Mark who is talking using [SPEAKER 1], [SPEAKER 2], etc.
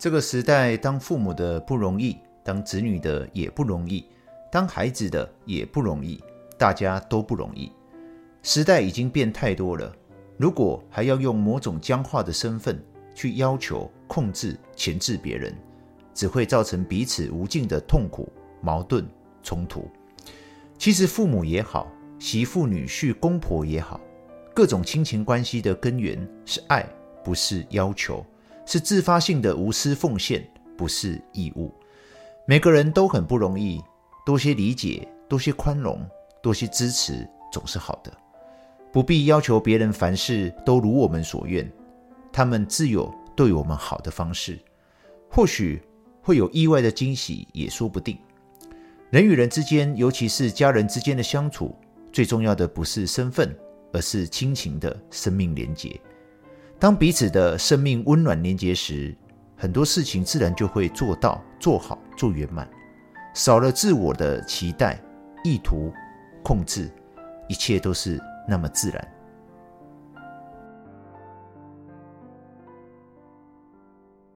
[SPEAKER 1] 这个时代，当父母的不容易，当子女的也不容易，当孩子的也不容易，大家都不容易。时代已经变太多了，如果还要用某种僵化的身份去要求、控制、钳制别人，只会造成彼此无尽的痛苦、矛盾、冲突。其实，父母也好，媳妇、女婿、公婆也好，各种亲情关系的根源是爱，不是要求。是自发性的无私奉献，不是义务。每个人都很不容易，多些理解，多些宽容，多些支持，总是好的。不必要求别人凡事都如我们所愿，他们自有对我们好的方式。或许会有意外的惊喜，也说不定。人与人之间，尤其是家人之间的相处，最重要的不是身份，而是亲情的生命连结。当彼此的生命温暖连结时，很多事情自然就会做到、做好、做圆满。少了自我的期待、意图、控制，一切都是那么自然。